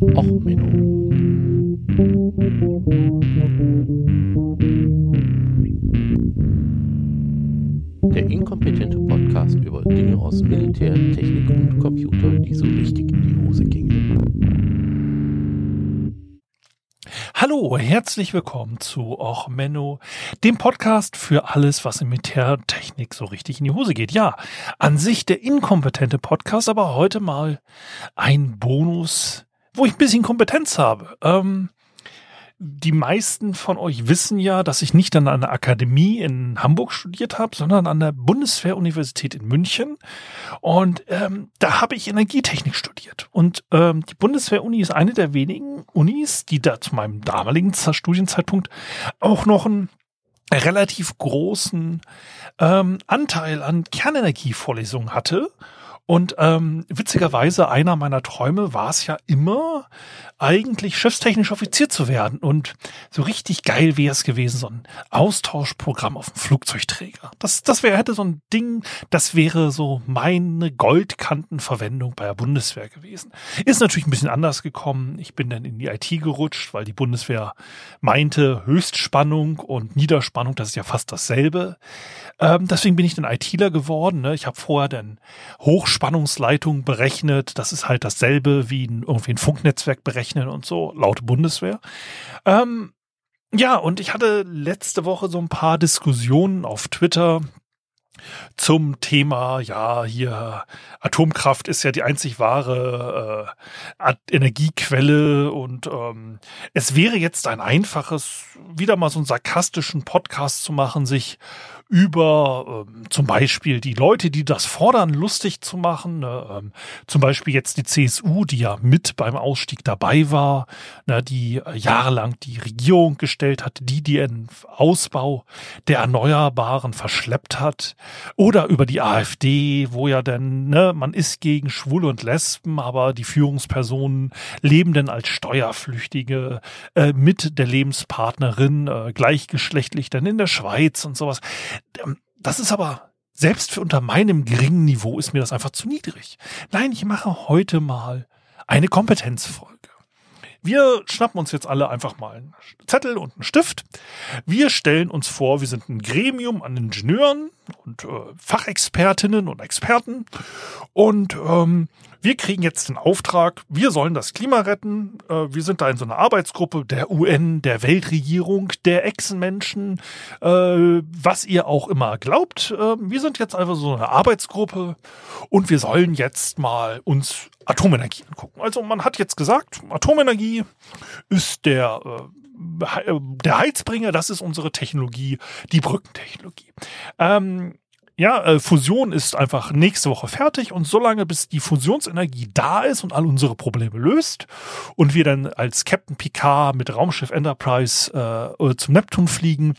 Och, Menno. Der inkompetente Podcast über Dinge aus Militär, Technik und Computer, die so richtig in die Hose gingen. Hallo, herzlich willkommen zu Och Menno, dem Podcast für alles, was in Militärtechnik so richtig in die Hose geht. Ja, an sich der inkompetente Podcast, aber heute mal ein Bonus, wo ich ein bisschen Kompetenz habe. Ähm, die meisten von euch wissen ja, dass ich nicht an einer Akademie in Hamburg studiert habe, sondern an der Bundeswehr-Universität in München. Und ähm, da habe ich Energietechnik studiert. Und ähm, die Bundeswehr-Uni ist eine der wenigen Unis, die da zu meinem damaligen Studienzeitpunkt auch noch einen relativ großen ähm, Anteil an Kernenergievorlesungen hatte. Und ähm, witzigerweise, einer meiner Träume war es ja immer, eigentlich schiffstechnisch Offizier zu werden. Und so richtig geil wäre es gewesen, so ein Austauschprogramm auf dem Flugzeugträger. Das, das wäre, hätte so ein Ding, das wäre so meine Goldkantenverwendung bei der Bundeswehr gewesen. Ist natürlich ein bisschen anders gekommen. Ich bin dann in die IT gerutscht, weil die Bundeswehr meinte, Höchstspannung und Niederspannung, das ist ja fast dasselbe. Ähm, deswegen bin ich dann ITler geworden. Ne? Ich habe vorher dann Hochspannungsleitung berechnet. Das ist halt dasselbe wie ein, irgendwie ein Funknetzwerk berechnen und so, laut Bundeswehr. Ähm, ja, und ich hatte letzte Woche so ein paar Diskussionen auf Twitter zum Thema, ja, hier Atomkraft ist ja die einzig wahre äh, Energiequelle und ähm, es wäre jetzt ein einfaches, wieder mal so einen sarkastischen Podcast zu machen, sich über ähm, zum Beispiel die Leute, die das fordern, lustig zu machen. Ne? Ähm, zum Beispiel jetzt die CSU, die ja mit beim Ausstieg dabei war, ne? die äh, jahrelang die Regierung gestellt hat, die den Ausbau der Erneuerbaren verschleppt hat. Oder über die AfD, wo ja dann, ne, man ist gegen Schwule und Lesben, aber die Führungspersonen leben denn als Steuerflüchtige äh, mit der Lebenspartnerin äh, gleichgeschlechtlich dann in der Schweiz und sowas das ist aber selbst für unter meinem geringen Niveau ist mir das einfach zu niedrig. Nein, ich mache heute mal eine Kompetenzfolge. Wir schnappen uns jetzt alle einfach mal einen Zettel und einen Stift. Wir stellen uns vor, wir sind ein Gremium an Ingenieuren und äh, Fachexpertinnen und Experten und ähm, wir kriegen jetzt den Auftrag, wir sollen das Klima retten. Äh, wir sind da in so einer Arbeitsgruppe der UN, der Weltregierung, der Echsenmenschen, äh, was ihr auch immer glaubt. Äh, wir sind jetzt einfach so eine Arbeitsgruppe und wir sollen jetzt mal uns Atomenergie angucken. Also man hat jetzt gesagt, Atomenergie ist der der Heizbringer, das ist unsere Technologie, die Brückentechnologie. Ähm, ja, äh, Fusion ist einfach nächste Woche fertig und solange bis die Fusionsenergie da ist und all unsere Probleme löst und wir dann als Captain Picard mit Raumschiff Enterprise äh, zum Neptun fliegen,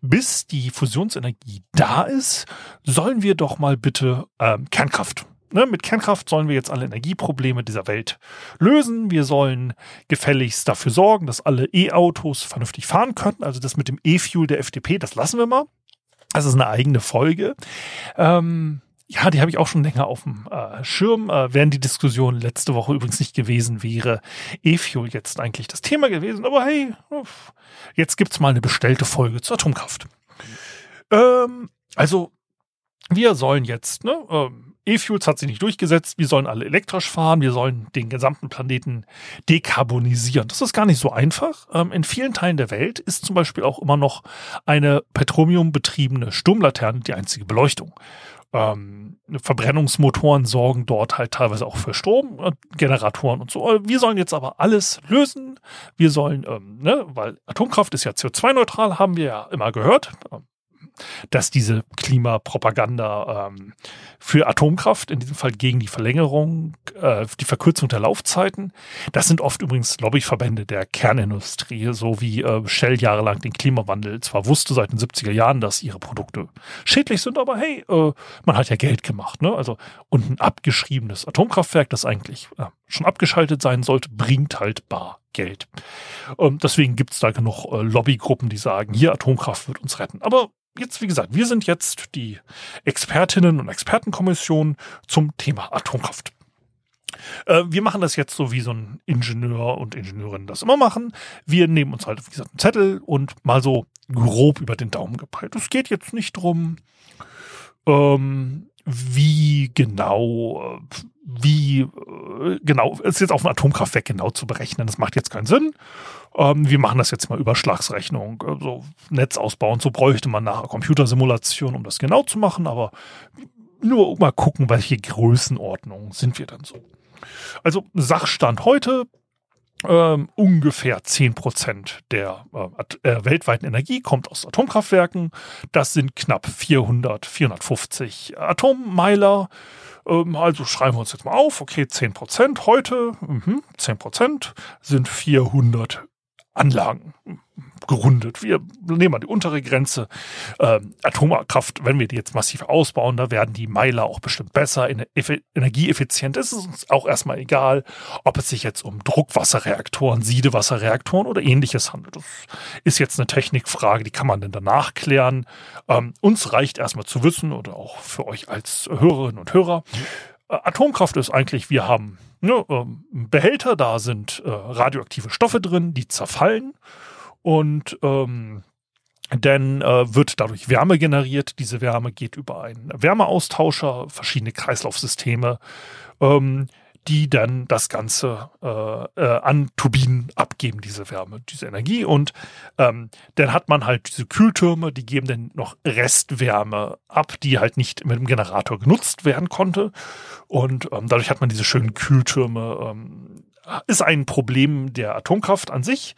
bis die Fusionsenergie da ist, sollen wir doch mal bitte ähm, Kernkraft Ne, mit Kernkraft sollen wir jetzt alle Energieprobleme dieser Welt lösen. Wir sollen gefälligst dafür sorgen, dass alle E-Autos vernünftig fahren können. Also das mit dem E-Fuel der FDP, das lassen wir mal. Das ist eine eigene Folge. Ähm, ja, die habe ich auch schon länger auf dem äh, Schirm. Äh, während die Diskussion letzte Woche übrigens nicht gewesen wäre, E-Fuel jetzt eigentlich das Thema gewesen. Aber hey, jetzt gibt's mal eine bestellte Folge zur Atomkraft. Ähm, also, wir sollen jetzt, ne, ähm, E-Fuels hat sich nicht durchgesetzt, wir sollen alle elektrisch fahren, wir sollen den gesamten Planeten dekarbonisieren. Das ist gar nicht so einfach. Ähm, in vielen Teilen der Welt ist zum Beispiel auch immer noch eine petroleumbetriebene Sturmlaterne die einzige Beleuchtung. Ähm, Verbrennungsmotoren sorgen dort halt teilweise auch für Strom, äh, und so. Wir sollen jetzt aber alles lösen. Wir sollen, ähm, ne, weil Atomkraft ist ja CO2-neutral, haben wir ja immer gehört dass diese Klimapropaganda ähm, für Atomkraft, in diesem Fall gegen die Verlängerung, äh, die Verkürzung der Laufzeiten, das sind oft übrigens Lobbyverbände der Kernindustrie, so wie äh, Shell jahrelang den Klimawandel zwar wusste seit den 70er Jahren, dass ihre Produkte schädlich sind, aber hey, äh, man hat ja Geld gemacht. Ne? Also, und ein abgeschriebenes Atomkraftwerk, das eigentlich äh, schon abgeschaltet sein sollte, bringt halt bar Geld. Ähm, deswegen gibt es da genug äh, Lobbygruppen, die sagen, hier Atomkraft wird uns retten. Aber jetzt, wie gesagt, wir sind jetzt die Expertinnen und Expertenkommission zum Thema Atomkraft. Äh, wir machen das jetzt so, wie so ein Ingenieur und Ingenieurin das immer machen. Wir nehmen uns halt, wie gesagt, einen Zettel und mal so grob über den Daumen gepeilt. Es geht jetzt nicht drum, ähm, wie genau, äh, wie äh, genau, ist jetzt auf ein Atomkraftwerk genau zu berechnen. Das macht jetzt keinen Sinn. Ähm, wir machen das jetzt mal Überschlagsrechnung, also Netzausbau und so bräuchte man nachher Computersimulation, um das genau zu machen, aber nur mal gucken, welche Größenordnung sind wir dann so. Also Sachstand heute, ähm, ungefähr 10 Prozent der äh, äh, weltweiten Energie kommt aus Atomkraftwerken. Das sind knapp 400, 450 Atommeiler. Ähm, also schreiben wir uns jetzt mal auf. Okay, 10 Prozent heute, mh, 10 Prozent sind 400 Anlagen gerundet. Wir nehmen mal die untere Grenze. Ähm, Atomkraft, wenn wir die jetzt massiv ausbauen, da werden die Meiler auch bestimmt besser, energieeffizient. Es ist uns auch erstmal egal, ob es sich jetzt um Druckwasserreaktoren, Siedewasserreaktoren oder ähnliches handelt. Das ist jetzt eine Technikfrage, die kann man dann danach klären. Ähm, uns reicht erstmal zu wissen oder auch für euch als Hörerinnen und Hörer. Äh, Atomkraft ist eigentlich, wir haben ne, ähm, Behälter, da sind äh, radioaktive Stoffe drin, die zerfallen und ähm, dann äh, wird dadurch Wärme generiert. Diese Wärme geht über einen Wärmeaustauscher, verschiedene Kreislaufsysteme, ähm, die dann das Ganze äh, äh, an Turbinen abgeben, diese Wärme, diese Energie. Und ähm, dann hat man halt diese Kühltürme, die geben dann noch Restwärme ab, die halt nicht mit dem Generator genutzt werden konnte. Und ähm, dadurch hat man diese schönen Kühltürme ähm, ist ein Problem der Atomkraft an sich,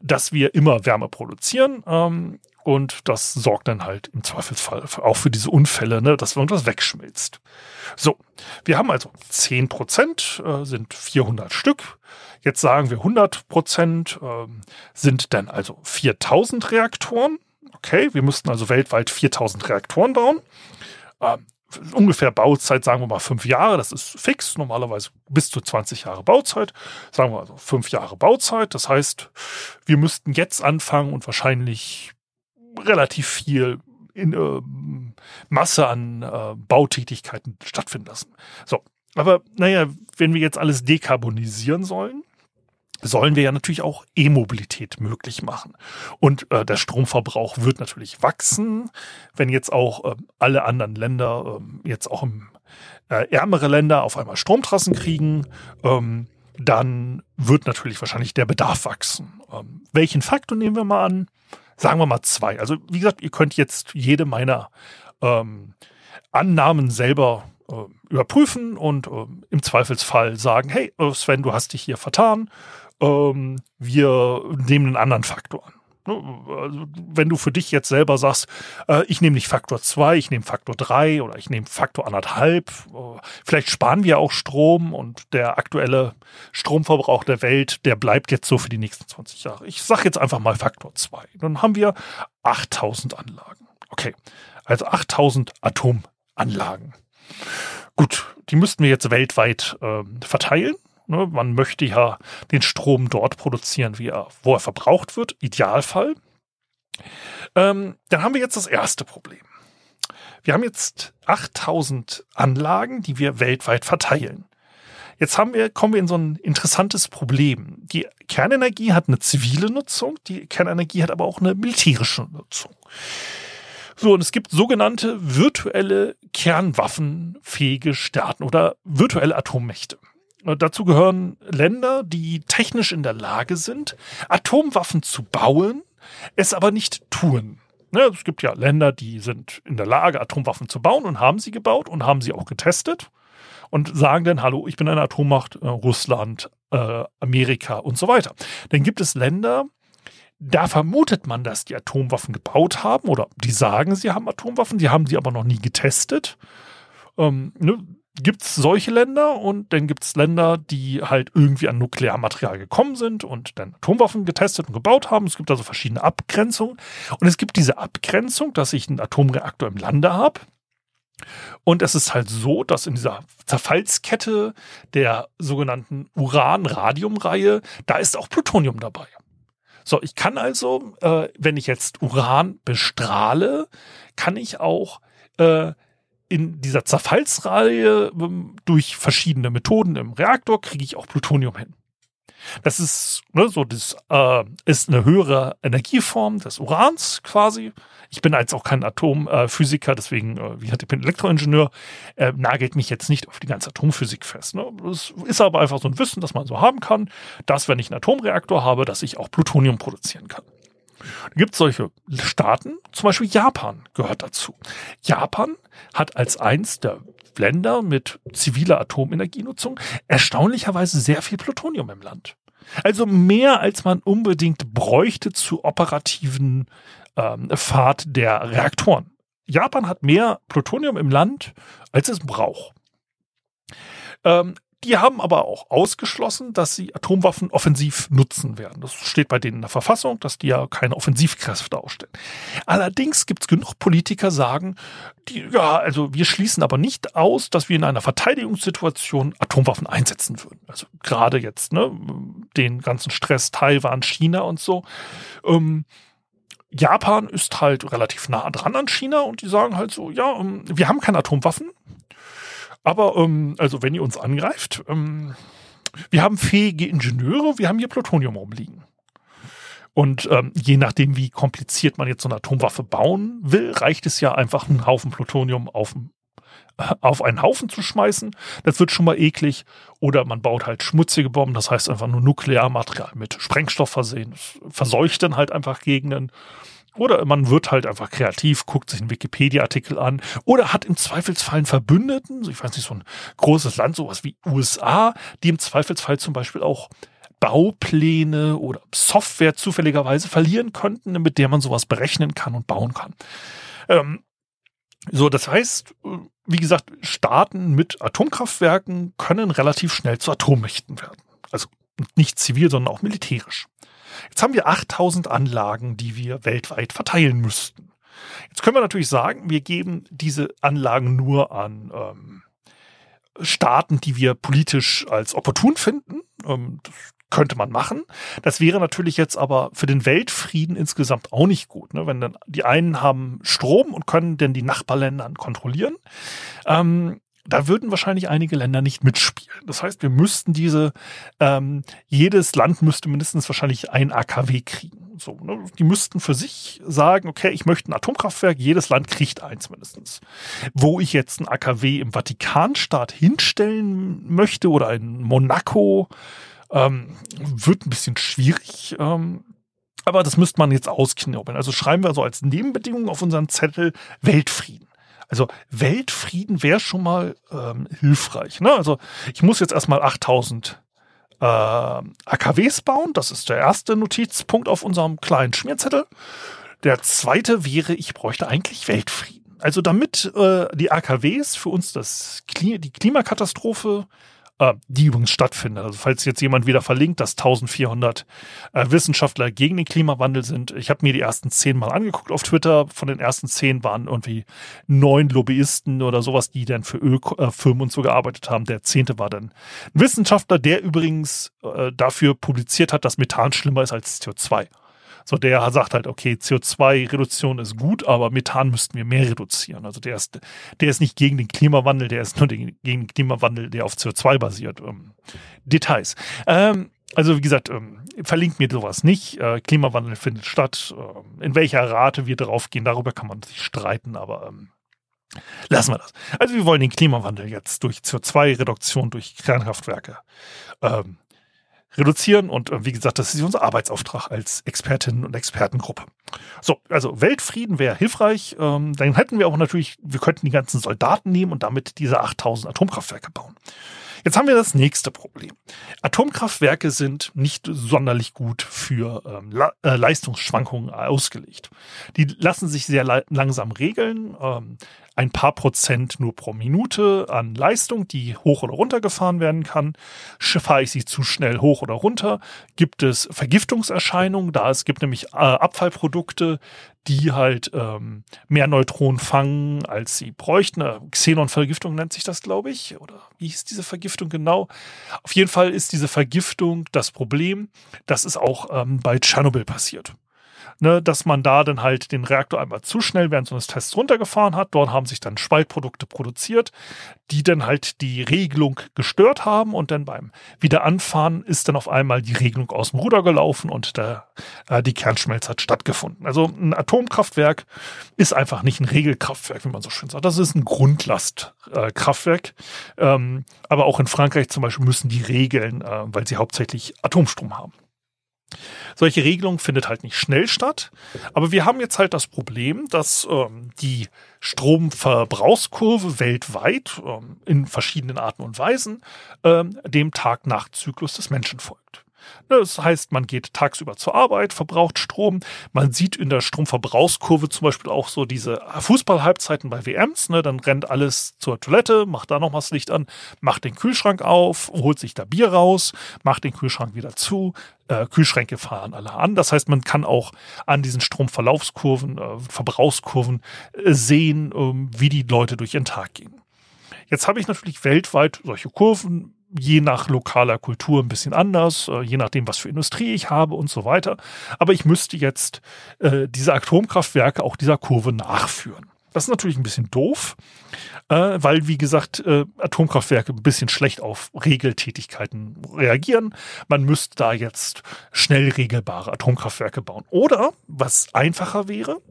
dass wir immer Wärme produzieren. Ähm, und das sorgt dann halt im Zweifelsfall auch für diese Unfälle, ne, dass irgendwas wegschmilzt. So, wir haben also 10 Prozent, äh, sind 400 Stück. Jetzt sagen wir 100 Prozent äh, sind dann also 4000 Reaktoren. Okay, wir müssten also weltweit 4000 Reaktoren bauen. Ähm, ungefähr Bauzeit, sagen wir mal fünf Jahre, das ist fix, normalerweise bis zu 20 Jahre Bauzeit, sagen wir also fünf Jahre Bauzeit. Das heißt, wir müssten jetzt anfangen und wahrscheinlich relativ viel in äh, Masse an äh, Bautätigkeiten stattfinden lassen. So, aber naja, wenn wir jetzt alles dekarbonisieren sollen, sollen wir ja natürlich auch E-Mobilität möglich machen. Und äh, der Stromverbrauch wird natürlich wachsen, wenn jetzt auch äh, alle anderen Länder, äh, jetzt auch im, äh, ärmere Länder auf einmal Stromtrassen kriegen, ähm, dann wird natürlich wahrscheinlich der Bedarf wachsen. Ähm, welchen Faktor nehmen wir mal an? Sagen wir mal zwei. Also wie gesagt, ihr könnt jetzt jede meiner ähm, Annahmen selber äh, überprüfen und äh, im Zweifelsfall sagen, hey äh, Sven, du hast dich hier vertan ähm, wir nehmen einen anderen Faktor an. Ne, also, wenn du für dich jetzt selber sagst, äh, ich nehme nicht Faktor 2, ich nehme Faktor 3 oder ich nehme Faktor anderthalb, äh, vielleicht sparen wir auch Strom und der aktuelle Stromverbrauch der Welt, der bleibt jetzt so für die nächsten 20 Jahre. Ich sage jetzt einfach mal Faktor 2. Dann haben wir 8000 Anlagen. Okay, also 8000 Atomanlagen. Gut, die müssten wir jetzt weltweit äh, verteilen. Ne, man möchte ja den Strom dort produzieren, wie er, wo er verbraucht wird, Idealfall. Ähm, dann haben wir jetzt das erste Problem. Wir haben jetzt 8000 Anlagen, die wir weltweit verteilen. Jetzt haben wir, kommen wir in so ein interessantes Problem. Die Kernenergie hat eine zivile Nutzung, die Kernenergie hat aber auch eine militärische Nutzung. So, und es gibt sogenannte virtuelle kernwaffenfähige Staaten oder virtuelle Atommächte. Dazu gehören Länder, die technisch in der Lage sind, Atomwaffen zu bauen, es aber nicht tun. Ne, es gibt ja Länder, die sind in der Lage, Atomwaffen zu bauen und haben sie gebaut und haben sie auch getestet und sagen dann, hallo, ich bin eine Atommacht, äh, Russland, äh, Amerika und so weiter. Dann gibt es Länder, da vermutet man, dass die Atomwaffen gebaut haben oder die sagen, sie haben Atomwaffen, die haben sie aber noch nie getestet. Ähm, ne, gibt es solche Länder und dann gibt es Länder, die halt irgendwie an Nuklearmaterial gekommen sind und dann Atomwaffen getestet und gebaut haben. Es gibt also verschiedene Abgrenzungen. Und es gibt diese Abgrenzung, dass ich einen Atomreaktor im Lande habe. Und es ist halt so, dass in dieser Zerfallskette der sogenannten Uran-Radium-Reihe, da ist auch Plutonium dabei. So, ich kann also, äh, wenn ich jetzt Uran bestrahle, kann ich auch äh, in dieser Zerfallsreihe ähm, durch verschiedene Methoden im Reaktor kriege ich auch Plutonium hin. Das ist ne, so, das äh, ist eine höhere Energieform des Urans quasi. Ich bin jetzt auch kein Atomphysiker, deswegen, äh, wie gesagt, ich bin Elektroingenieur, äh, nagelt mich jetzt nicht auf die ganze Atomphysik fest. Ne? Das ist aber einfach so ein Wissen, das man so haben kann, dass wenn ich einen Atomreaktor habe, dass ich auch Plutonium produzieren kann. Gibt solche Staaten, zum Beispiel Japan gehört dazu. Japan hat als eins der Länder mit ziviler Atomenergienutzung erstaunlicherweise sehr viel Plutonium im Land. Also mehr, als man unbedingt bräuchte zur operativen ähm, Fahrt der Reaktoren. Japan hat mehr Plutonium im Land, als es braucht. Ähm, die haben aber auch ausgeschlossen, dass sie Atomwaffen offensiv nutzen werden. Das steht bei denen in der Verfassung, dass die ja keine Offensivkräfte ausstellen. Allerdings gibt es genug Politiker, sagen, die, ja, also wir schließen aber nicht aus, dass wir in einer Verteidigungssituation Atomwaffen einsetzen würden. Also gerade jetzt, ne, den ganzen Stress Taiwan, China und so. Ähm, Japan ist halt relativ nah dran an China und die sagen halt so, ja, ähm, wir haben keine Atomwaffen, aber ähm, also wenn ihr uns angreift, ähm, wir haben fähige Ingenieure, wir haben hier Plutonium rumliegen. Und ähm, je nachdem, wie kompliziert man jetzt so eine Atomwaffe bauen will, reicht es ja einfach, einen Haufen Plutonium auf, äh, auf einen Haufen zu schmeißen. Das wird schon mal eklig. Oder man baut halt schmutzige Bomben, das heißt einfach nur Nuklearmaterial mit Sprengstoff versehen. Verseucht dann halt einfach Gegenden. Oder man wird halt einfach kreativ, guckt sich einen Wikipedia-Artikel an oder hat im Zweifelsfall einen Verbündeten, ich weiß nicht, so ein großes Land, sowas wie USA, die im Zweifelsfall zum Beispiel auch Baupläne oder Software zufälligerweise verlieren könnten, mit der man sowas berechnen kann und bauen kann. Ähm, so, das heißt, wie gesagt, Staaten mit Atomkraftwerken können relativ schnell zu Atommächten werden. Also nicht zivil, sondern auch militärisch. Jetzt haben wir 8000 Anlagen, die wir weltweit verteilen müssten. Jetzt können wir natürlich sagen, wir geben diese Anlagen nur an ähm, Staaten, die wir politisch als opportun finden. Ähm, das könnte man machen. Das wäre natürlich jetzt aber für den Weltfrieden insgesamt auch nicht gut. Ne? Wenn dann die einen haben Strom und können denn die Nachbarländer kontrollieren. Ähm, da würden wahrscheinlich einige Länder nicht mitspielen. Das heißt, wir müssten diese, ähm, jedes Land müsste mindestens wahrscheinlich ein AKW kriegen. So, ne? Die müssten für sich sagen, okay, ich möchte ein Atomkraftwerk, jedes Land kriegt eins mindestens. Wo ich jetzt ein AKW im Vatikanstaat hinstellen möchte oder in Monaco, ähm, wird ein bisschen schwierig. Ähm, aber das müsste man jetzt ausknobeln. Also schreiben wir so als Nebenbedingung auf unseren Zettel Weltfrieden. Also Weltfrieden wäre schon mal ähm, hilfreich. Ne? Also ich muss jetzt erstmal 8000 äh, AKWs bauen. Das ist der erste Notizpunkt auf unserem kleinen Schmierzettel. Der zweite wäre, ich bräuchte eigentlich Weltfrieden. Also damit äh, die AKWs für uns das Kli die Klimakatastrophe äh, die übrigens stattfindet. Also falls jetzt jemand wieder verlinkt, dass 1400 äh, Wissenschaftler gegen den Klimawandel sind. Ich habe mir die ersten zehn mal angeguckt auf Twitter. Von den ersten zehn waren irgendwie neun Lobbyisten oder sowas, die dann für Ölfirmen und so gearbeitet haben. Der zehnte war dann ein Wissenschaftler, der übrigens äh, dafür publiziert hat, dass Methan schlimmer ist als CO2. So, der sagt halt, okay, CO2-Reduktion ist gut, aber Methan müssten wir mehr reduzieren. Also der ist, der ist nicht gegen den Klimawandel, der ist nur gegen den Klimawandel, der auf CO2 basiert. Ähm, Details. Ähm, also wie gesagt, ähm, verlinkt mir sowas nicht. Äh, Klimawandel findet statt. Äh, in welcher Rate wir drauf gehen, darüber kann man sich streiten, aber ähm, lassen wir das. Also wir wollen den Klimawandel jetzt durch CO2-Reduktion durch Kernkraftwerke ähm, reduzieren. Und äh, wie gesagt, das ist unser Arbeitsauftrag als Expertinnen und Expertengruppe. So, also Weltfrieden wäre hilfreich. Ähm, dann hätten wir auch natürlich, wir könnten die ganzen Soldaten nehmen und damit diese 8000 Atomkraftwerke bauen. Jetzt haben wir das nächste Problem. Atomkraftwerke sind nicht sonderlich gut für ähm, äh, Leistungsschwankungen ausgelegt. Die lassen sich sehr langsam regeln. Ähm, ein paar Prozent nur pro Minute an Leistung, die hoch oder runter gefahren werden kann. Fahre ich sie zu schnell hoch oder runter? Gibt es Vergiftungserscheinungen? Da es gibt nämlich äh, Abfallprodukte, die halt ähm, mehr Neutronen fangen, als sie bräuchten. Äh, Xenon-Vergiftung nennt sich das, glaube ich. Oder wie hieß diese Vergiftung genau? Auf jeden Fall ist diese Vergiftung das Problem. Das ist auch ähm, bei Tschernobyl passiert. Ne, dass man da dann halt den Reaktor einmal zu schnell während so eines Tests runtergefahren hat. Dort haben sich dann Spaltprodukte produziert, die dann halt die Regelung gestört haben und dann beim Wiederanfahren ist dann auf einmal die Regelung aus dem Ruder gelaufen und der, äh, die Kernschmelze hat stattgefunden. Also ein Atomkraftwerk ist einfach nicht ein Regelkraftwerk, wie man so schön sagt. Das ist ein Grundlastkraftwerk. Äh, ähm, aber auch in Frankreich zum Beispiel müssen die regeln, äh, weil sie hauptsächlich Atomstrom haben. Solche Regelung findet halt nicht schnell statt. Aber wir haben jetzt halt das Problem, dass ähm, die Stromverbrauchskurve weltweit ähm, in verschiedenen Arten und Weisen ähm, dem Tag-Nacht-Zyklus des Menschen folgt. Ne, das heißt, man geht tagsüber zur Arbeit, verbraucht Strom. Man sieht in der Stromverbrauchskurve zum Beispiel auch so diese Fußballhalbzeiten bei WMs. Ne? Dann rennt alles zur Toilette, macht da nochmal das Licht an, macht den Kühlschrank auf, holt sich da Bier raus, macht den Kühlschrank wieder zu. Äh, Kühlschränke fahren alle an. Das heißt, man kann auch an diesen Stromverlaufskurven, äh, Verbrauchskurven äh, sehen, ähm, wie die Leute durch ihren Tag gehen. Jetzt habe ich natürlich weltweit solche Kurven je nach lokaler Kultur ein bisschen anders, äh, je nachdem, was für Industrie ich habe und so weiter. Aber ich müsste jetzt äh, diese Atomkraftwerke auch dieser Kurve nachführen. Das ist natürlich ein bisschen doof, äh, weil, wie gesagt, äh, Atomkraftwerke ein bisschen schlecht auf Regeltätigkeiten reagieren. Man müsste da jetzt schnell regelbare Atomkraftwerke bauen. Oder, was einfacher wäre,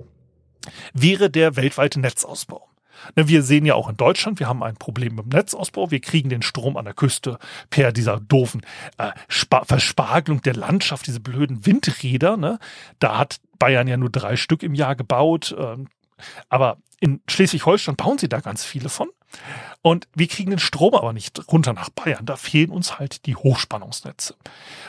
wäre der weltweite Netzausbau. Ne, wir sehen ja auch in Deutschland, wir haben ein Problem mit dem Netzausbau. Wir kriegen den Strom an der Küste per dieser doofen äh, Verspargelung der Landschaft, diese blöden Windräder. Ne? Da hat Bayern ja nur drei Stück im Jahr gebaut. Ähm, aber in Schleswig-Holstein bauen sie da ganz viele von. Und wir kriegen den Strom aber nicht runter nach Bayern. Da fehlen uns halt die Hochspannungsnetze.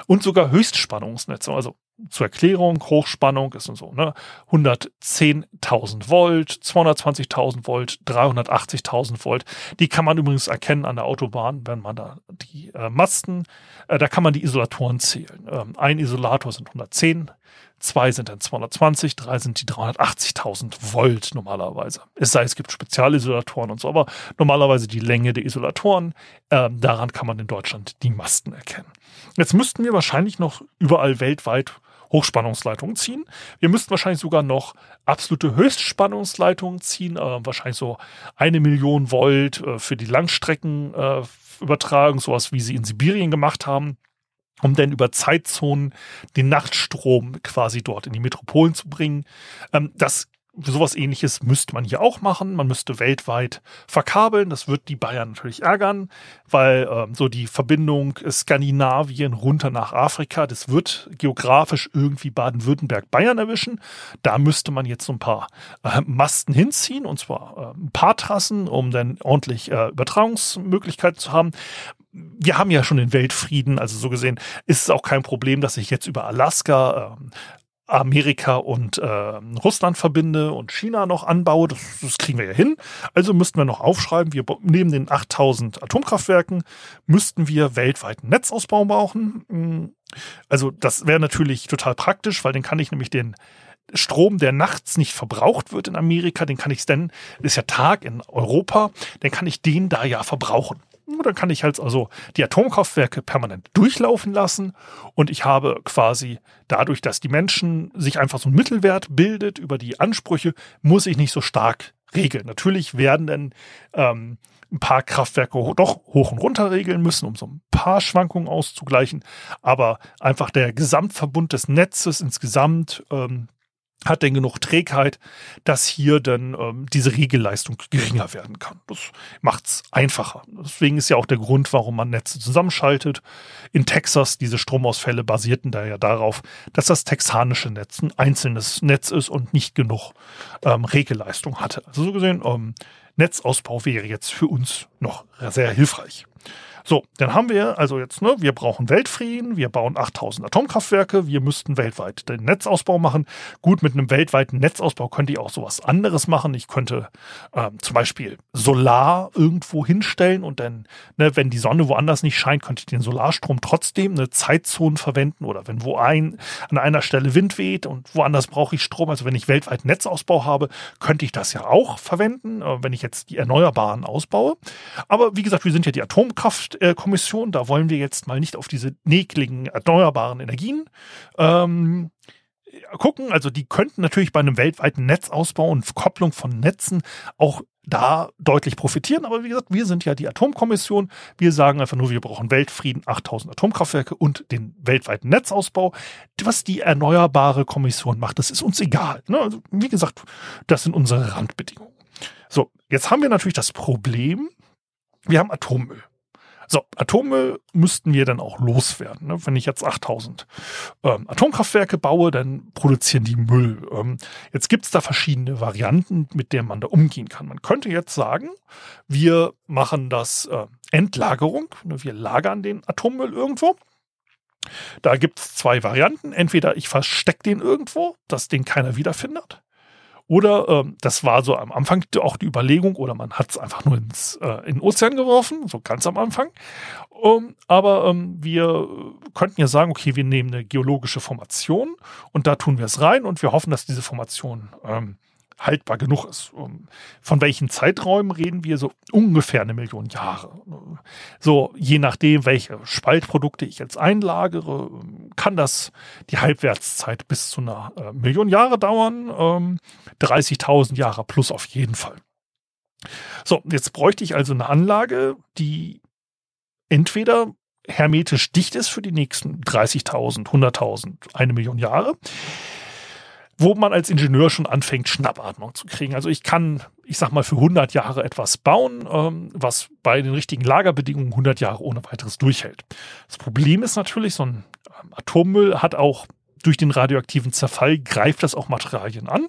Und sogar Höchstspannungsnetze. Also zur Erklärung, Hochspannung ist und so, ne? 110.000 Volt, 220.000 Volt, 380.000 Volt. Die kann man übrigens erkennen an der Autobahn, wenn man da die äh, Masten, äh, da kann man die Isolatoren zählen. Ähm, ein Isolator sind 110, zwei sind dann 220, drei sind die 380.000 Volt normalerweise. Es sei, es gibt Spezialisolatoren und so, aber normalerweise die Länge der Isolatoren, äh, daran kann man in Deutschland die Masten erkennen. Jetzt müssten wir wahrscheinlich noch überall weltweit Hochspannungsleitungen ziehen. Wir müssten wahrscheinlich sogar noch absolute Höchstspannungsleitungen ziehen, äh, wahrscheinlich so eine Million Volt äh, für die Langstreckenübertragung, äh, sowas wie sie in Sibirien gemacht haben um dann über Zeitzonen den Nachtstrom quasi dort in die Metropolen zu bringen. Ähm, das sowas ähnliches müsste man hier auch machen. Man müsste weltweit verkabeln. Das wird die Bayern natürlich ärgern, weil ähm, so die Verbindung Skandinavien runter nach Afrika, das wird geografisch irgendwie Baden-Württemberg-Bayern erwischen. Da müsste man jetzt so ein paar äh, Masten hinziehen und zwar äh, ein paar Trassen, um dann ordentlich äh, Übertragungsmöglichkeiten zu haben wir haben ja schon den Weltfrieden, also so gesehen ist es auch kein Problem, dass ich jetzt über Alaska äh, Amerika und äh, Russland verbinde und China noch anbaue. Das, das kriegen wir ja hin. Also müssten wir noch aufschreiben, wir neben den 8000 Atomkraftwerken müssten wir weltweiten Netzausbau brauchen. Hm, also das wäre natürlich total praktisch, weil dann kann ich nämlich den Strom, der nachts nicht verbraucht wird in Amerika, den kann ich dann, ist ja Tag in Europa, dann kann ich den da ja verbrauchen. Dann kann ich halt also die Atomkraftwerke permanent durchlaufen lassen und ich habe quasi dadurch, dass die Menschen sich einfach so ein Mittelwert bildet über die Ansprüche, muss ich nicht so stark regeln. Natürlich werden dann ähm, ein paar Kraftwerke doch hoch und runter regeln müssen, um so ein paar Schwankungen auszugleichen. Aber einfach der Gesamtverbund des Netzes insgesamt ähm, hat denn genug Trägheit, dass hier dann ähm, diese Regelleistung geringer werden kann. Das macht's einfacher. Deswegen ist ja auch der Grund, warum man Netze zusammenschaltet. In Texas diese Stromausfälle basierten da ja darauf, dass das texanische Netz ein einzelnes Netz ist und nicht genug ähm, Regelleistung hatte. Also so gesehen, ähm, Netzausbau wäre jetzt für uns noch sehr hilfreich. So, dann haben wir also jetzt, ne, wir brauchen Weltfrieden, wir bauen 8000 Atomkraftwerke, wir müssten weltweit den Netzausbau machen. Gut, mit einem weltweiten Netzausbau könnte ich auch sowas anderes machen. Ich könnte ähm, zum Beispiel Solar irgendwo hinstellen und dann, ne, wenn die Sonne woanders nicht scheint, könnte ich den Solarstrom trotzdem eine Zeitzone verwenden oder wenn wo ein, an einer Stelle Wind weht und woanders brauche ich Strom, also wenn ich weltweit Netzausbau habe, könnte ich das ja auch verwenden, äh, wenn ich jetzt die Erneuerbaren ausbaue. Aber wie gesagt, wir sind ja die Atomkraft Umweltkommission. Da wollen wir jetzt mal nicht auf diese nekligen erneuerbaren Energien ähm, gucken. Also die könnten natürlich bei einem weltweiten Netzausbau und Kopplung von Netzen auch da deutlich profitieren. Aber wie gesagt, wir sind ja die Atomkommission. Wir sagen einfach nur, wir brauchen Weltfrieden, 8000 Atomkraftwerke und den weltweiten Netzausbau. Was die Erneuerbare Kommission macht, das ist uns egal. Ne? Also, wie gesagt, das sind unsere Randbedingungen. So, jetzt haben wir natürlich das Problem, wir haben Atommüll. So, Atommüll müssten wir dann auch loswerden. Ne? Wenn ich jetzt 8000 ähm, Atomkraftwerke baue, dann produzieren die Müll. Ähm, jetzt gibt es da verschiedene Varianten, mit denen man da umgehen kann. Man könnte jetzt sagen, wir machen das äh, Endlagerung. Ne? Wir lagern den Atommüll irgendwo. Da gibt es zwei Varianten. Entweder ich verstecke den irgendwo, dass den keiner wiederfindet. Oder ähm, das war so am Anfang auch die Überlegung, oder man hat es einfach nur ins, äh, in den Ozean geworfen, so ganz am Anfang. Um, aber ähm, wir könnten ja sagen, okay, wir nehmen eine geologische Formation und da tun wir es rein und wir hoffen, dass diese Formation ähm, haltbar genug ist. Von welchen Zeiträumen reden wir? So ungefähr eine Million Jahre. So, je nachdem, welche Spaltprodukte ich jetzt einlagere, kann das die Halbwertszeit bis zu einer äh, Million Jahre dauern. 30.000 ähm, Jahre plus auf jeden Fall. So, jetzt bräuchte ich also eine Anlage, die entweder hermetisch dicht ist für die nächsten 30.000, 100.000, eine Million Jahre wo man als Ingenieur schon anfängt, Schnappatmung zu kriegen. Also ich kann, ich sag mal, für 100 Jahre etwas bauen, ähm, was bei den richtigen Lagerbedingungen 100 Jahre ohne weiteres durchhält. Das Problem ist natürlich, so ein Atommüll hat auch durch den radioaktiven Zerfall greift das auch Materialien an.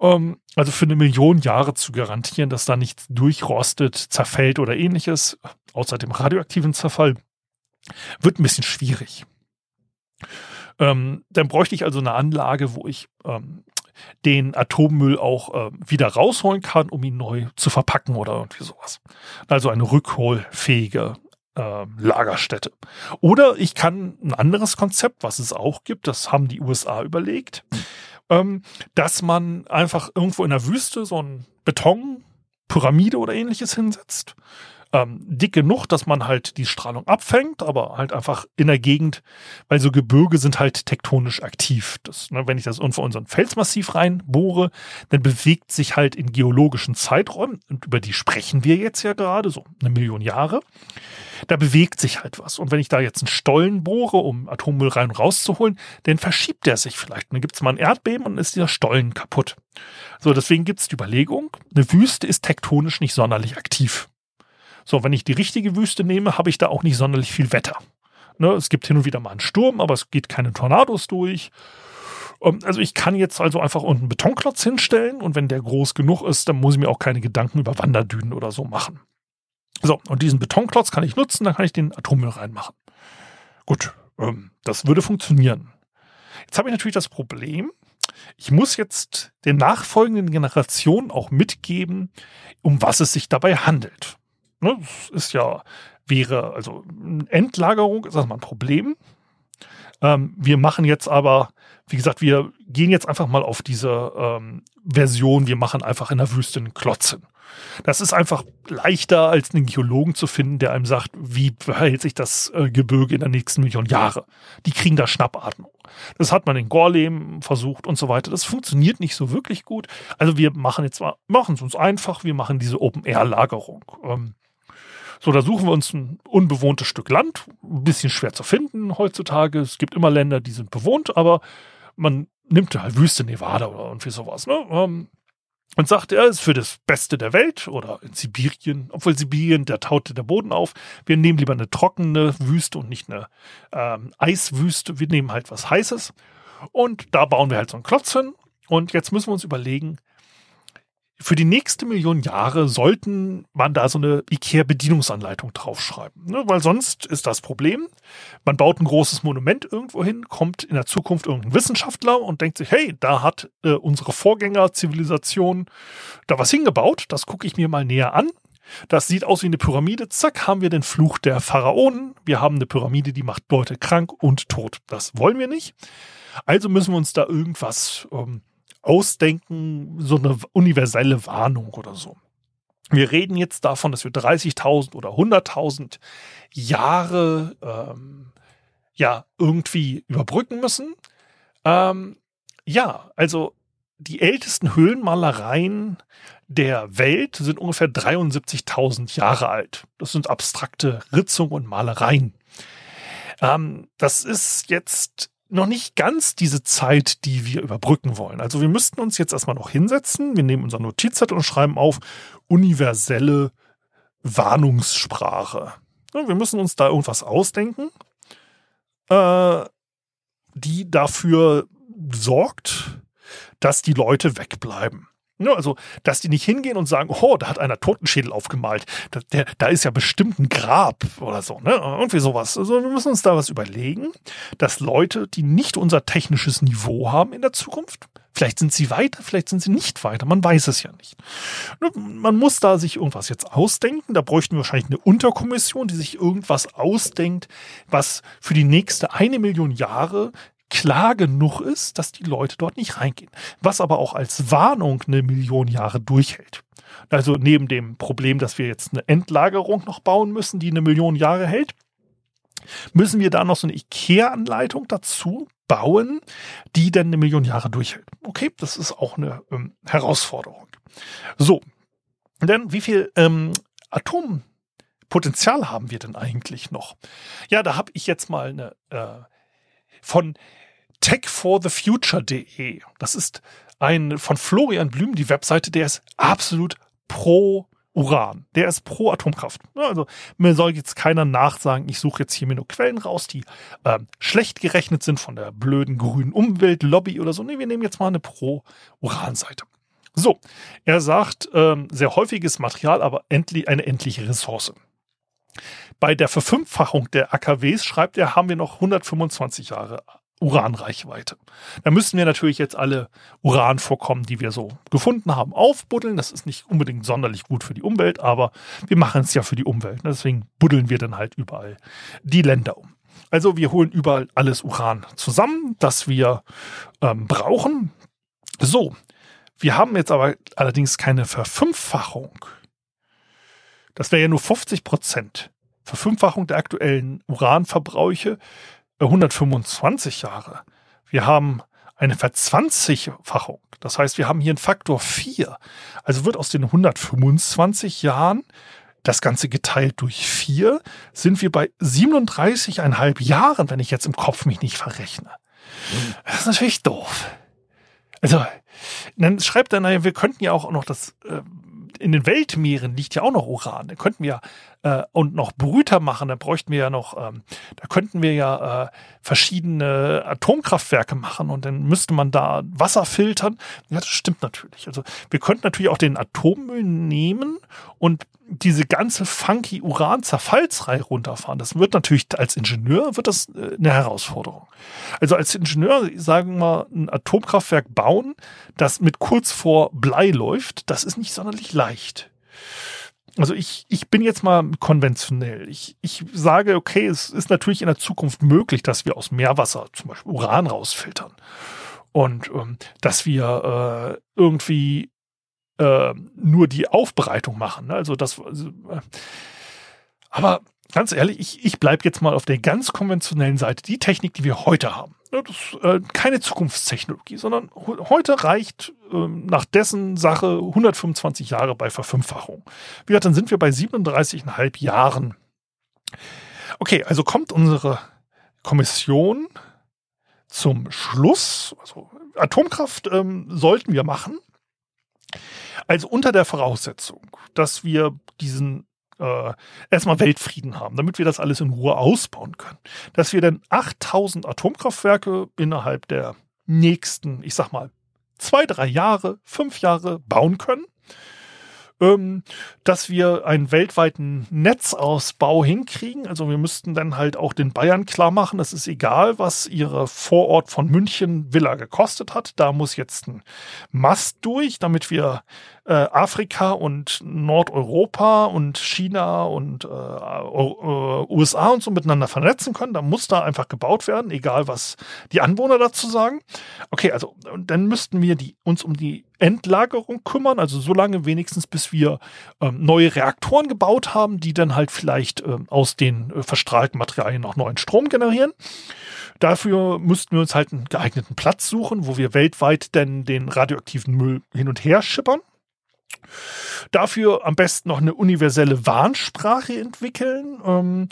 Ähm, also für eine Million Jahre zu garantieren, dass da nichts durchrostet, zerfällt oder ähnliches, außer dem radioaktiven Zerfall, wird ein bisschen schwierig. Ähm, dann bräuchte ich also eine Anlage, wo ich ähm, den Atommüll auch äh, wieder rausholen kann, um ihn neu zu verpacken oder irgendwie sowas. Also eine rückholfähige äh, Lagerstätte. Oder ich kann ein anderes Konzept, was es auch gibt, das haben die USA überlegt, ähm, dass man einfach irgendwo in der Wüste so ein Beton, Pyramide oder ähnliches hinsetzt ähm, dick genug, dass man halt die Strahlung abfängt, aber halt einfach in der Gegend, weil so Gebirge sind halt tektonisch aktiv. Das, ne, wenn ich das irgendwo in so ein Felsmassiv reinbohre, dann bewegt sich halt in geologischen Zeiträumen, und über die sprechen wir jetzt ja gerade, so eine Million Jahre, da bewegt sich halt was. Und wenn ich da jetzt einen Stollen bohre, um Atommüll rein und rauszuholen, dann verschiebt der sich vielleicht. Und dann gibt es mal ein Erdbeben und ist dieser Stollen kaputt. So, deswegen gibt es die Überlegung, eine Wüste ist tektonisch nicht sonderlich aktiv. So, wenn ich die richtige Wüste nehme, habe ich da auch nicht sonderlich viel Wetter. Ne, es gibt hin und wieder mal einen Sturm, aber es geht keine Tornados durch. Ähm, also ich kann jetzt also einfach unten einen Betonklotz hinstellen und wenn der groß genug ist, dann muss ich mir auch keine Gedanken über Wanderdünen oder so machen. So, und diesen Betonklotz kann ich nutzen, dann kann ich den Atommüll reinmachen. Gut, ähm, das würde funktionieren. Jetzt habe ich natürlich das Problem, ich muss jetzt den nachfolgenden Generationen auch mitgeben, um was es sich dabei handelt. Ne, das ist ja, wäre, also Endlagerung ist erstmal ein Problem. Ähm, wir machen jetzt aber, wie gesagt, wir gehen jetzt einfach mal auf diese ähm, Version, wir machen einfach in der Wüste einen Klotzen. Das ist einfach leichter, als einen Geologen zu finden, der einem sagt, wie verhält sich das äh, Gebirge in der nächsten Million Jahre. Die kriegen da Schnappatmung. Das hat man in Gorleben versucht und so weiter. Das funktioniert nicht so wirklich gut. Also wir machen jetzt mal, machen es uns einfach, wir machen diese Open-Air-Lagerung. Ähm, so, da suchen wir uns ein unbewohntes Stück Land. Ein bisschen schwer zu finden heutzutage. Es gibt immer Länder, die sind bewohnt, aber man nimmt halt Wüste Nevada oder irgendwie sowas, ne? Ähm, und sagt, er ist für das Beste der Welt oder in Sibirien, obwohl Sibirien, da taute der Boden auf. Wir nehmen lieber eine trockene Wüste und nicht eine ähm, Eiswüste. Wir nehmen halt was Heißes. Und da bauen wir halt so einen Klotz hin. Und jetzt müssen wir uns überlegen, für die nächste Million Jahre sollten man da so eine IKEA-Bedienungsanleitung draufschreiben. Ne? Weil sonst ist das Problem, man baut ein großes Monument irgendwo hin, kommt in der Zukunft irgendein Wissenschaftler und denkt sich, hey, da hat äh, unsere Vorgängerzivilisation da was hingebaut, das gucke ich mir mal näher an. Das sieht aus wie eine Pyramide. Zack, haben wir den Fluch der Pharaonen. Wir haben eine Pyramide, die macht Leute krank und tot. Das wollen wir nicht. Also müssen wir uns da irgendwas ähm, ausdenken, so eine universelle Warnung oder so. Wir reden jetzt davon, dass wir 30.000 oder 100.000 Jahre ähm, ja irgendwie überbrücken müssen. Ähm, ja, also die ältesten Höhlenmalereien der Welt sind ungefähr 73.000 Jahre alt. Das sind abstrakte Ritzungen und Malereien. Ähm, das ist jetzt noch nicht ganz diese Zeit, die wir überbrücken wollen. Also wir müssten uns jetzt erstmal noch hinsetzen. Wir nehmen unser Notizzettel und schreiben auf universelle Warnungssprache. wir müssen uns da irgendwas ausdenken, äh, die dafür sorgt, dass die Leute wegbleiben. Ja, also, dass die nicht hingehen und sagen, oh, da hat einer Totenschädel aufgemalt. Da, der, da ist ja bestimmt ein Grab oder so, ne? Irgendwie sowas. Also, wir müssen uns da was überlegen, dass Leute, die nicht unser technisches Niveau haben in der Zukunft, vielleicht sind sie weiter, vielleicht sind sie nicht weiter, man weiß es ja nicht. Man muss da sich irgendwas jetzt ausdenken. Da bräuchten wir wahrscheinlich eine Unterkommission, die sich irgendwas ausdenkt, was für die nächste eine Million Jahre klar genug ist, dass die Leute dort nicht reingehen. Was aber auch als Warnung eine Million Jahre durchhält. Also neben dem Problem, dass wir jetzt eine Endlagerung noch bauen müssen, die eine Million Jahre hält, müssen wir da noch so eine IKEA-Anleitung dazu bauen, die dann eine Million Jahre durchhält. Okay, das ist auch eine ähm, Herausforderung. So, denn wie viel ähm, Atompotenzial haben wir denn eigentlich noch? Ja, da habe ich jetzt mal eine äh, von techforthefuture.de. Das ist ein von Florian Blüm, die Webseite, der ist absolut pro Uran. Der ist pro Atomkraft. Also mir soll jetzt keiner nachsagen, ich suche jetzt hier mir nur Quellen raus, die äh, schlecht gerechnet sind von der blöden grünen Umweltlobby oder so. Nee, wir nehmen jetzt mal eine Pro-Uran-Seite. So, er sagt, ähm, sehr häufiges Material, aber endlich eine endliche Ressource. Bei der Verfünffachung der AKWs, schreibt er, haben wir noch 125 Jahre Uranreichweite. Da müssen wir natürlich jetzt alle Uranvorkommen, die wir so gefunden haben, aufbuddeln. Das ist nicht unbedingt sonderlich gut für die Umwelt, aber wir machen es ja für die Umwelt. Deswegen buddeln wir dann halt überall die Länder um. Also wir holen überall alles Uran zusammen, das wir ähm, brauchen. So, wir haben jetzt aber allerdings keine Verfünffachung. Das wäre ja nur 50 Prozent. Verfünffachung der aktuellen Uranverbräuche 125 Jahre. Wir haben eine Verzwanzigfachung. Das heißt, wir haben hier einen Faktor 4. Also wird aus den 125 Jahren das Ganze geteilt durch 4, sind wir bei 37,5 Jahren, wenn ich jetzt im Kopf mich nicht verrechne. Das ist natürlich doof. Also, dann schreibt er, naja, wir könnten ja auch noch das, äh, in den Weltmeeren liegt ja auch noch Uran. Da könnten wir äh, und noch Brüter machen, da bräuchten wir ja noch, ähm, da könnten wir ja äh, verschiedene Atomkraftwerke machen und dann müsste man da Wasser filtern. Ja, das stimmt natürlich. Also wir könnten natürlich auch den Atommüll nehmen und diese ganze funky Uran-Zerfallsreihe runterfahren. Das wird natürlich als Ingenieur wird das äh, eine Herausforderung. Also als Ingenieur, sagen wir, ein Atomkraftwerk bauen, das mit kurz vor Blei läuft, das ist nicht sonderlich leicht also ich, ich bin jetzt mal konventionell. Ich, ich sage, okay, es ist natürlich in der Zukunft möglich, dass wir aus Meerwasser zum Beispiel Uran rausfiltern. Und ähm, dass wir äh, irgendwie äh, nur die Aufbereitung machen. Ne? Also das. Also, äh, aber ganz ehrlich, ich, ich bleibe jetzt mal auf der ganz konventionellen Seite. Die Technik, die wir heute haben. Das ist äh, keine Zukunftstechnologie, sondern heute reicht äh, nach dessen Sache 125 Jahre bei Verfünffachung. Wie gesagt, dann sind wir bei 37,5 Jahren. Okay, also kommt unsere Kommission zum Schluss. Also Atomkraft ähm, sollten wir machen. Also unter der Voraussetzung, dass wir diesen äh, erstmal Weltfrieden haben, damit wir das alles in Ruhe ausbauen können. Dass wir dann 8000 Atomkraftwerke innerhalb der nächsten, ich sag mal, zwei, drei Jahre, fünf Jahre bauen können ähm, dass wir einen weltweiten Netzausbau hinkriegen. Also wir müssten dann halt auch den Bayern klar machen, es ist egal, was ihre Vorort von München Villa gekostet hat. Da muss jetzt ein Mast durch, damit wir äh, Afrika und Nordeuropa und China und äh, äh, USA und so miteinander vernetzen können. Da muss da einfach gebaut werden, egal was die Anwohner dazu sagen. Okay, also dann müssten wir die, uns um die Endlagerung kümmern, also so lange wenigstens, bis wir ähm, neue Reaktoren gebaut haben, die dann halt vielleicht ähm, aus den äh, verstrahlten Materialien noch neuen Strom generieren. Dafür müssten wir uns halt einen geeigneten Platz suchen, wo wir weltweit denn den radioaktiven Müll hin und her schippern. Dafür am besten noch eine universelle Warnsprache entwickeln. Ähm,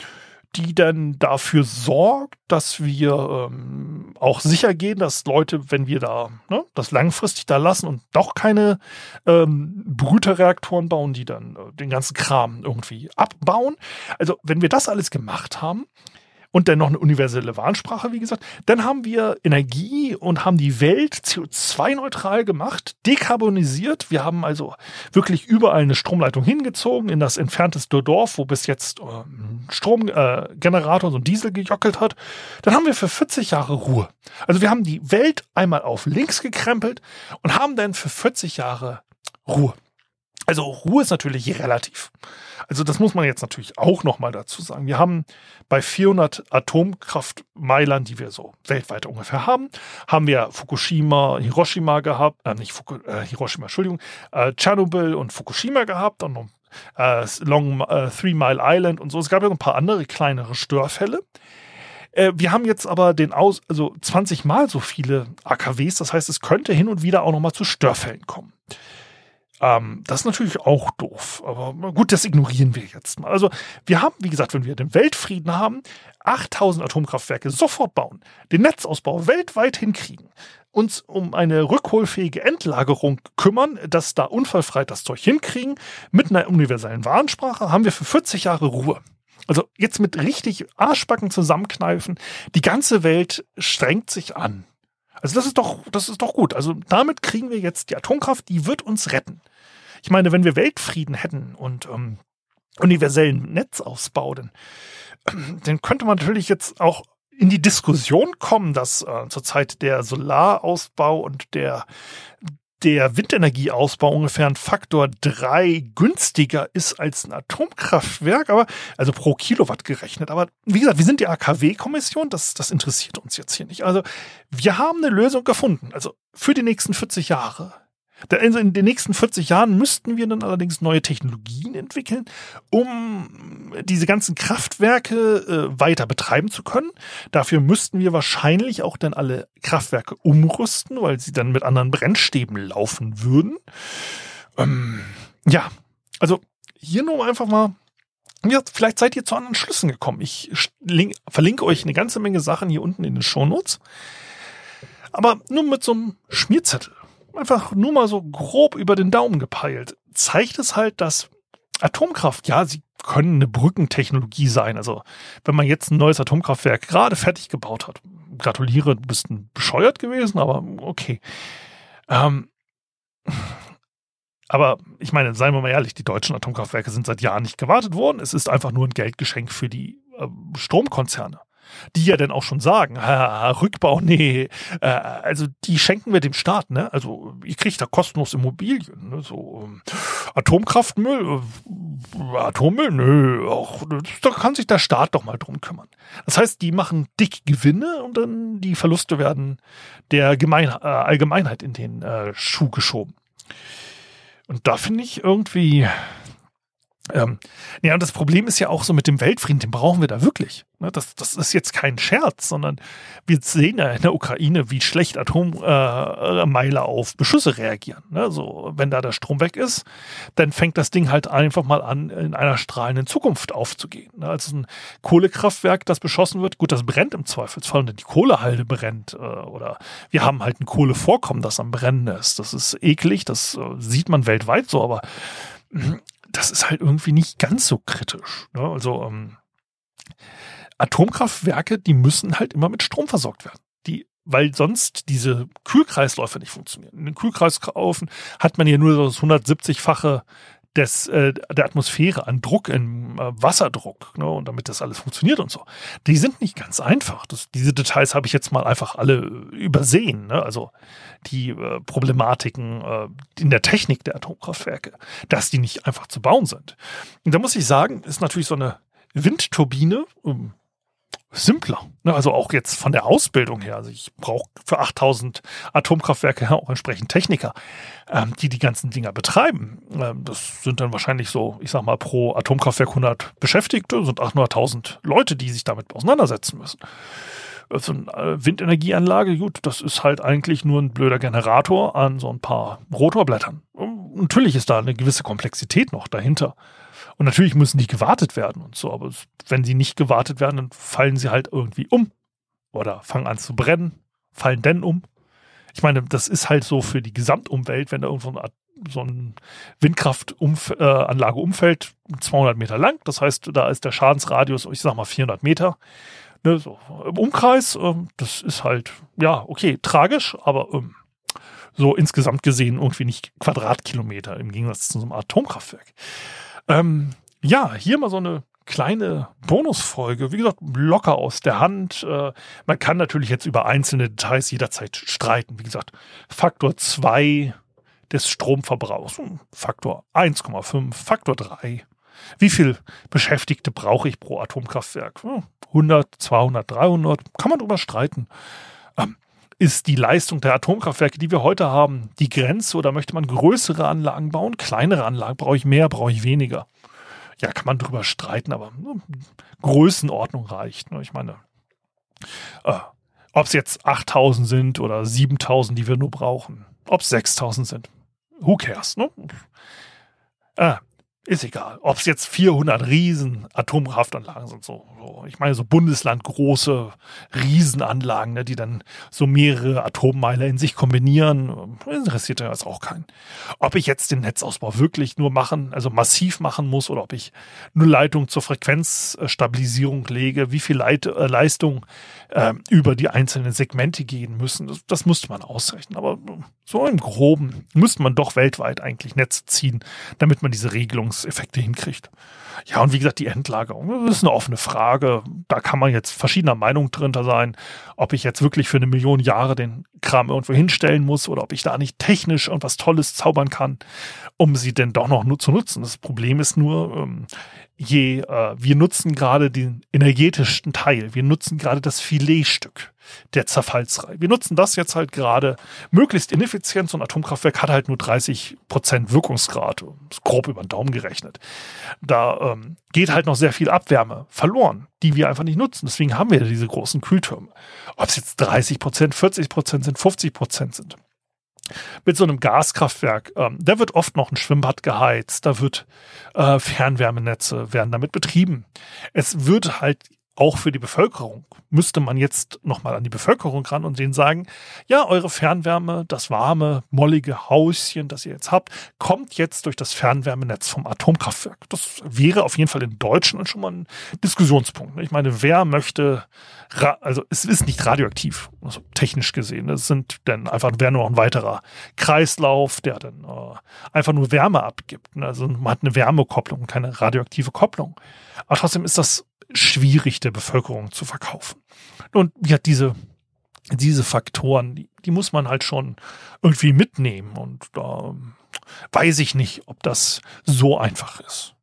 die dann dafür sorgt, dass wir ähm, auch sicher gehen, dass Leute, wenn wir da ne, das langfristig da lassen und doch keine ähm, Brüterreaktoren bauen, die dann äh, den ganzen Kram irgendwie abbauen. Also wenn wir das alles gemacht haben, und dann noch eine universelle Warnsprache, wie gesagt. Dann haben wir Energie und haben die Welt CO2-neutral gemacht, dekarbonisiert. Wir haben also wirklich überall eine Stromleitung hingezogen in das entfernteste Dorf, wo bis jetzt äh, Stromgenerator, äh, so ein Diesel gejockelt hat. Dann haben wir für 40 Jahre Ruhe. Also wir haben die Welt einmal auf links gekrempelt und haben dann für 40 Jahre Ruhe. Also Ruhe ist natürlich relativ. Also das muss man jetzt natürlich auch nochmal dazu sagen. Wir haben bei 400 Atomkraftmeilern, die wir so weltweit ungefähr haben, haben wir Fukushima, Hiroshima gehabt, äh, nicht Fuku, äh, Hiroshima, Entschuldigung, äh, Tschernobyl und Fukushima gehabt und äh, Long äh, Three Mile Island und so. Es gab ja noch ein paar andere kleinere Störfälle. Äh, wir haben jetzt aber den Aus, also 20 mal so viele AKWs. Das heißt, es könnte hin und wieder auch nochmal zu Störfällen kommen. Ähm, das ist natürlich auch doof. Aber gut, das ignorieren wir jetzt mal. Also wir haben, wie gesagt, wenn wir den Weltfrieden haben, 8000 Atomkraftwerke sofort bauen, den Netzausbau weltweit hinkriegen, uns um eine rückholfähige Endlagerung kümmern, dass da unfallfrei das Zeug hinkriegen, mit einer universellen Warnsprache, haben wir für 40 Jahre Ruhe. Also jetzt mit richtig Arschbacken zusammenkneifen, die ganze Welt strengt sich an. Also das ist doch, das ist doch gut. Also damit kriegen wir jetzt die Atomkraft, die wird uns retten. Ich meine, wenn wir Weltfrieden hätten und ähm, universellen Netzausbau, dann, dann könnte man natürlich jetzt auch in die Diskussion kommen, dass äh, zurzeit der Solarausbau und der der Windenergieausbau ungefähr ein Faktor drei günstiger ist als ein Atomkraftwerk, aber also pro Kilowatt gerechnet. Aber wie gesagt, wir sind die AKW-Kommission, das, das interessiert uns jetzt hier nicht. Also wir haben eine Lösung gefunden. Also für die nächsten 40 Jahre in den nächsten 40 Jahren müssten wir dann allerdings neue Technologien entwickeln, um diese ganzen Kraftwerke äh, weiter betreiben zu können. Dafür müssten wir wahrscheinlich auch dann alle Kraftwerke umrüsten, weil sie dann mit anderen Brennstäben laufen würden. Ähm, ja, also hier nur einfach mal ja, vielleicht seid ihr zu anderen Schlüssen gekommen. Ich verlinke euch eine ganze Menge Sachen hier unten in den Shownotes. Aber nur mit so einem Schmierzettel einfach nur mal so grob über den Daumen gepeilt, zeigt es halt, dass Atomkraft, ja, sie können eine Brückentechnologie sein. Also, wenn man jetzt ein neues Atomkraftwerk gerade fertig gebaut hat, gratuliere, du bist ein bescheuert gewesen, aber okay. Ähm, aber ich meine, seien wir mal ehrlich, die deutschen Atomkraftwerke sind seit Jahren nicht gewartet worden. Es ist einfach nur ein Geldgeschenk für die äh, Stromkonzerne die ja dann auch schon sagen, Rückbau, nee, äh, also die schenken wir dem Staat, ne? Also ihr kriegt da kostenlos Immobilien, ne? So ähm, Atomkraftmüll, äh, Atommüll, nö, auch, da kann sich der Staat doch mal drum kümmern. Das heißt, die machen dick Gewinne und dann die Verluste werden der Gemein äh, Allgemeinheit in den äh, Schuh geschoben. Und da finde ich irgendwie, ähm, ja, und das Problem ist ja auch so mit dem Weltfrieden, den brauchen wir da wirklich. Ne? Das, das ist jetzt kein Scherz, sondern wir sehen ja in der Ukraine, wie schlecht Atommeiler äh, auf Beschüsse reagieren. Ne? So, wenn da der Strom weg ist, dann fängt das Ding halt einfach mal an, in einer strahlenden Zukunft aufzugehen. Ne? Also ein Kohlekraftwerk, das beschossen wird, gut, das brennt im Zweifelsfall, und die Kohlehalde brennt. Äh, oder wir haben halt ein Kohlevorkommen, das am Brennen ist. Das ist eklig, das äh, sieht man weltweit so, aber das ist halt irgendwie nicht ganz so kritisch. Ne? Also ähm, Atomkraftwerke, die müssen halt immer mit Strom versorgt werden. Die, weil sonst diese Kühlkreisläufe nicht funktionieren. In den Kühlkreislaufen hat man ja nur das 170-fache des, äh, der Atmosphäre an Druck, im äh, Wasserdruck, ne, und damit das alles funktioniert und so. Die sind nicht ganz einfach. Das, diese Details habe ich jetzt mal einfach alle übersehen. Ne? Also die äh, Problematiken äh, in der Technik der Atomkraftwerke, dass die nicht einfach zu bauen sind. Und da muss ich sagen, ist natürlich so eine Windturbine, um, simpler. Ne, also auch jetzt von der Ausbildung her. Also ich brauche für 8000 Atomkraftwerke auch entsprechend Techniker, ähm, die die ganzen Dinger betreiben. Ähm, das sind dann wahrscheinlich so, ich sag mal, pro Atomkraftwerk 100 Beschäftigte, sind 800.000 Leute, die sich damit auseinandersetzen müssen. so eine Windenergieanlage, gut, das ist halt eigentlich nur ein blöder Generator an so ein paar Rotorblättern. Natürlich ist da eine gewisse Komplexität noch dahinter. Und natürlich müssen die gewartet werden und so, aber wenn sie nicht gewartet werden, dann fallen sie halt irgendwie um oder fangen an zu brennen, fallen denn um. Ich meine, das ist halt so für die Gesamtumwelt, wenn da irgendwo eine Art so eine Windkraftanlage äh, umfällt, 200 Meter lang. Das heißt, da ist der Schadensradius, ich sag mal 400 Meter. Ne, so Im Umkreis, ähm, das ist halt, ja, okay, tragisch, aber ähm, so insgesamt gesehen irgendwie nicht Quadratkilometer im Gegensatz zu so einem Atomkraftwerk. Ähm, ja, hier mal so eine kleine Bonusfolge. Wie gesagt, locker aus der Hand. Äh, man kann natürlich jetzt über einzelne Details jederzeit streiten. Wie gesagt, Faktor 2 des Stromverbrauchs, Faktor 1,5, Faktor 3. Wie viel Beschäftigte brauche ich pro Atomkraftwerk? 100, 200, 300, kann man drüber streiten. Ähm, ist die Leistung der Atomkraftwerke, die wir heute haben, die Grenze oder möchte man größere Anlagen bauen? Kleinere Anlagen? Brauche ich mehr? Brauche ich weniger? Ja, kann man drüber streiten, aber ne, Größenordnung reicht. Ne? Ich meine, äh, ob es jetzt 8000 sind oder 7000, die wir nur brauchen, ob es 6000 sind, who cares? Ne? Äh, ist egal. Ob es jetzt 400 riesen Atomkraftanlagen sind, so, ich meine so bundeslandgroße Riesenanlagen, ne, die dann so mehrere Atommeiler in sich kombinieren, interessiert ja jetzt auch keinen. Ob ich jetzt den Netzausbau wirklich nur machen, also massiv machen muss oder ob ich nur Leitung zur Frequenzstabilisierung lege, wie viel Leit äh, Leistung äh, über die einzelnen Segmente gehen müssen, das, das musste man ausrechnen. Aber so im Groben müsste man doch weltweit eigentlich Netze ziehen, damit man diese Regelungseffekte hinkriegt. Ja, und wie gesagt, die Endlagerung, das ist eine offene Frage. Da kann man jetzt verschiedener Meinung drin sein, ob ich jetzt wirklich für eine Million Jahre den Kram irgendwo hinstellen muss oder ob ich da nicht technisch irgendwas Tolles zaubern kann, um sie denn doch noch zu nutzen. Das Problem ist nur, ähm, je, äh, wir nutzen gerade den energetischsten Teil, wir nutzen gerade das Filetstück der Zerfallsreihe. Wir nutzen das jetzt halt gerade möglichst ineffizient. So ein Atomkraftwerk hat halt nur 30 Prozent Wirkungsgrad, grob über den Daumen gerechnet. Da ähm, geht halt noch sehr viel Abwärme verloren, die wir einfach nicht nutzen. Deswegen haben wir diese großen Kühltürme. Ob es jetzt 30 Prozent, 40 Prozent sind, 50 Prozent sind mit so einem Gaskraftwerk, ähm, da wird oft noch ein Schwimmbad geheizt, da wird äh, Fernwärmenetze werden damit betrieben. Es wird halt auch für die Bevölkerung müsste man jetzt nochmal an die Bevölkerung ran und denen sagen, ja, eure Fernwärme, das warme, mollige Hauschen, das ihr jetzt habt, kommt jetzt durch das Fernwärmenetz vom Atomkraftwerk. Das wäre auf jeden Fall in Deutschland schon mal ein Diskussionspunkt. Ich meine, wer möchte, also es ist nicht radioaktiv, also technisch gesehen. Es sind dann einfach, wäre nur noch ein weiterer Kreislauf, der dann äh, einfach nur Wärme abgibt. Also man hat eine Wärmekopplung, keine radioaktive Kopplung. Aber trotzdem ist das schwierig der Bevölkerung zu verkaufen. Und ja, diese, diese Faktoren, die, die muss man halt schon irgendwie mitnehmen. Und da weiß ich nicht, ob das so einfach ist.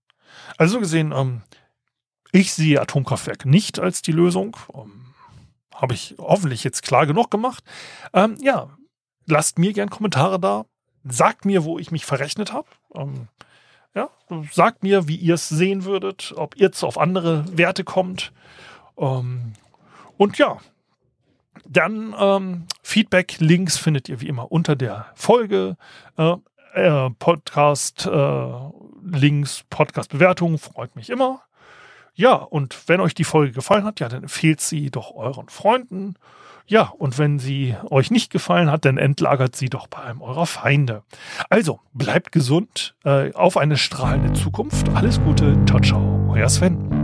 Also gesehen, ähm, ich sehe Atomkraftwerke nicht als die Lösung. Ähm, Habe ich hoffentlich jetzt klar genug gemacht. Ähm, ja, lasst mir gern Kommentare da. Sagt mir, wo ich mich verrechnet habe. Ja, sagt mir, wie ihr es sehen würdet, ob ihr auf andere Werte kommt. Ähm, und ja, dann ähm, Feedback, Links findet ihr wie immer unter der Folge. Äh, äh, Podcast, äh, Links, Podcast-Bewertungen, freut mich immer. Ja, und wenn euch die Folge gefallen hat, ja, dann empfehlt sie doch euren Freunden. Ja, und wenn sie euch nicht gefallen hat, dann entlagert sie doch bei einem eurer Feinde. Also, bleibt gesund, äh, auf eine strahlende Zukunft. Alles Gute, ciao, ciao, euer Sven.